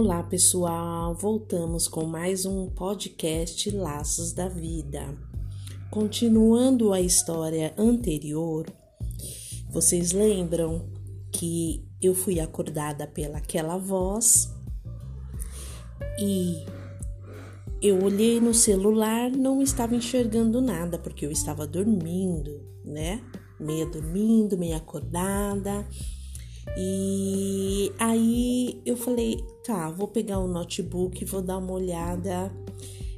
Olá, pessoal! Voltamos com mais um podcast Laços da Vida. Continuando a história anterior, vocês lembram que eu fui acordada pelaquela voz e eu olhei no celular, não estava enxergando nada porque eu estava dormindo, né? Meia dormindo, meia acordada. E aí eu falei, tá, vou pegar o notebook e vou dar uma olhada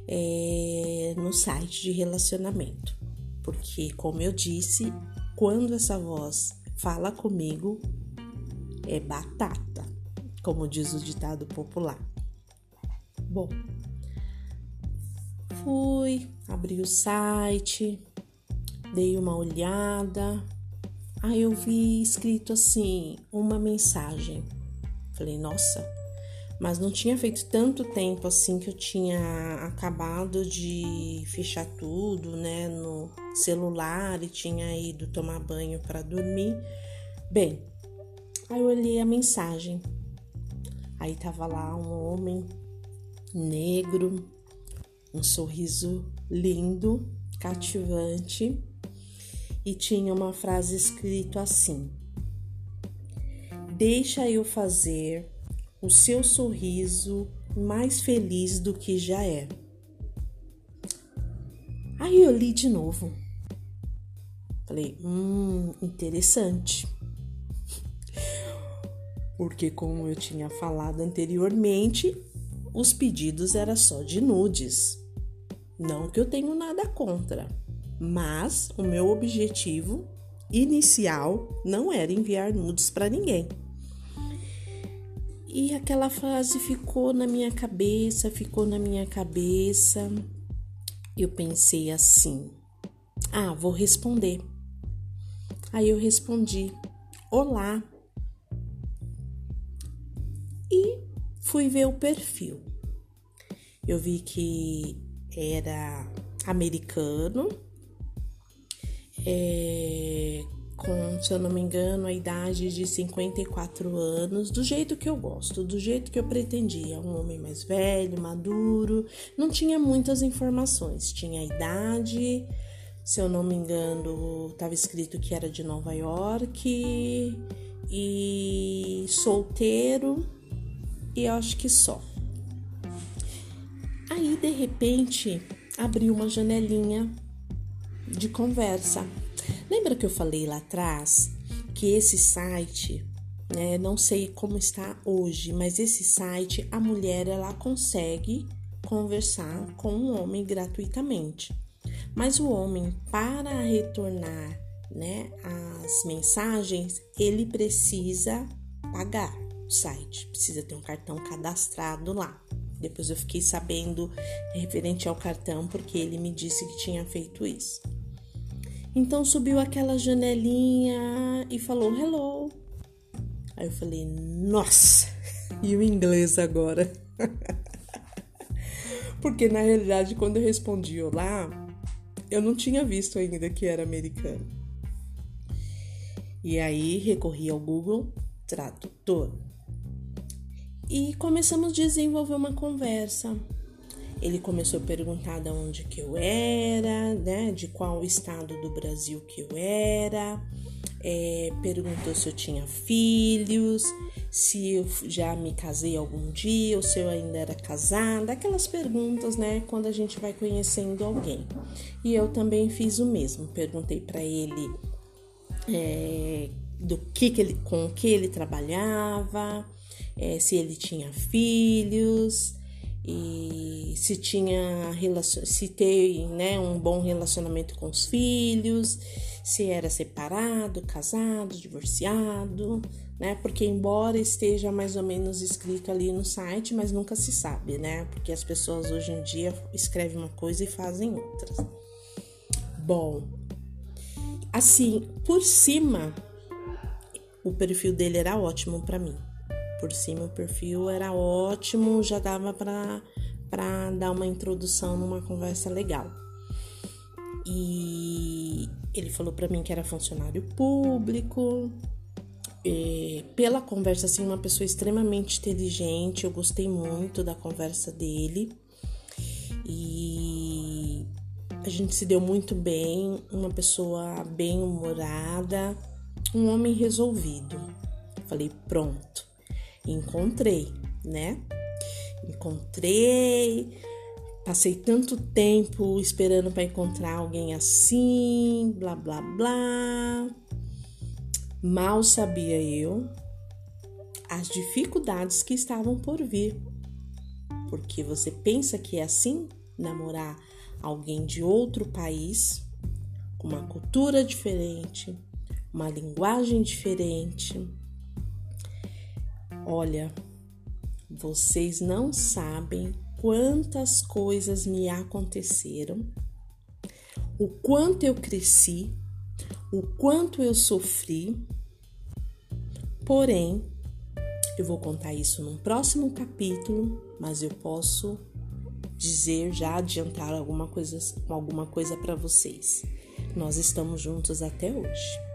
é, no site de relacionamento. Porque, como eu disse, quando essa voz fala comigo, é batata, como diz o ditado popular. Bom, fui, abri o site, dei uma olhada, Aí eu vi escrito assim, uma mensagem. Falei, nossa, mas não tinha feito tanto tempo assim que eu tinha acabado de fechar tudo, né, no celular e tinha ido tomar banho para dormir. Bem, aí eu olhei a mensagem. Aí tava lá um homem negro, um sorriso lindo, cativante e tinha uma frase escrito assim: Deixa eu fazer o seu sorriso mais feliz do que já é. Aí eu li de novo. Falei, hum, interessante. Porque, como eu tinha falado anteriormente, os pedidos eram só de nudes. Não que eu tenho nada contra mas o meu objetivo inicial não era enviar nudes para ninguém. E aquela frase ficou na minha cabeça, ficou na minha cabeça. Eu pensei assim: ah, vou responder. Aí eu respondi: Olá. E fui ver o perfil. Eu vi que era americano é, com, se eu não me engano, a idade de 54 anos, do jeito que eu gosto, do jeito que eu pretendia. Um homem mais velho, maduro, não tinha muitas informações. Tinha a idade, se eu não me engano, estava escrito que era de Nova York e solteiro, e acho que só. Aí, de repente, abriu uma janelinha de conversa. Lembra que eu falei lá atrás que esse site, né, não sei como está hoje, mas esse site a mulher ela consegue conversar com um homem gratuitamente. Mas o homem para retornar, né, as mensagens, ele precisa pagar o site, precisa ter um cartão cadastrado lá. Depois eu fiquei sabendo referente ao cartão porque ele me disse que tinha feito isso. Então subiu aquela janelinha e falou hello. Aí eu falei, nossa, e o inglês agora? Porque na realidade, quando eu respondi olá, eu não tinha visto ainda que era americano. E aí recorri ao Google Tradutor. E começamos a desenvolver uma conversa. Ele começou a perguntar de onde que eu era, né? De qual estado do Brasil que eu era. É, perguntou se eu tinha filhos, se eu já me casei algum dia ou se eu ainda era casada, aquelas perguntas, né, quando a gente vai conhecendo alguém. E eu também fiz o mesmo, perguntei para ele é, do que, que ele, com que ele trabalhava, é, se ele tinha filhos, e se tinha se tem né, um bom relacionamento com os filhos, se era separado, casado, divorciado, né? Porque embora esteja mais ou menos escrito ali no site, mas nunca se sabe, né? Porque as pessoas hoje em dia escrevem uma coisa e fazem outras. Bom, assim, por cima, o perfil dele era ótimo para mim por cima o perfil era ótimo, já dava para dar uma introdução numa conversa legal. E ele falou para mim que era funcionário público, é, pela conversa, assim, uma pessoa extremamente inteligente. Eu gostei muito da conversa dele. E a gente se deu muito bem. Uma pessoa bem humorada, um homem resolvido. Falei, pronto, encontrei, né? Encontrei. Passei tanto tempo esperando para encontrar alguém assim, blá blá blá. Mal sabia eu as dificuldades que estavam por vir. Porque você pensa que é assim namorar alguém de outro país, com uma cultura diferente, uma linguagem diferente. Olha, vocês não sabem quantas coisas me aconteceram, o quanto eu cresci o quanto eu sofri. Porém, eu vou contar isso no próximo capítulo, mas eu posso dizer já adiantar alguma coisa, alguma coisa para vocês. Nós estamos juntos até hoje.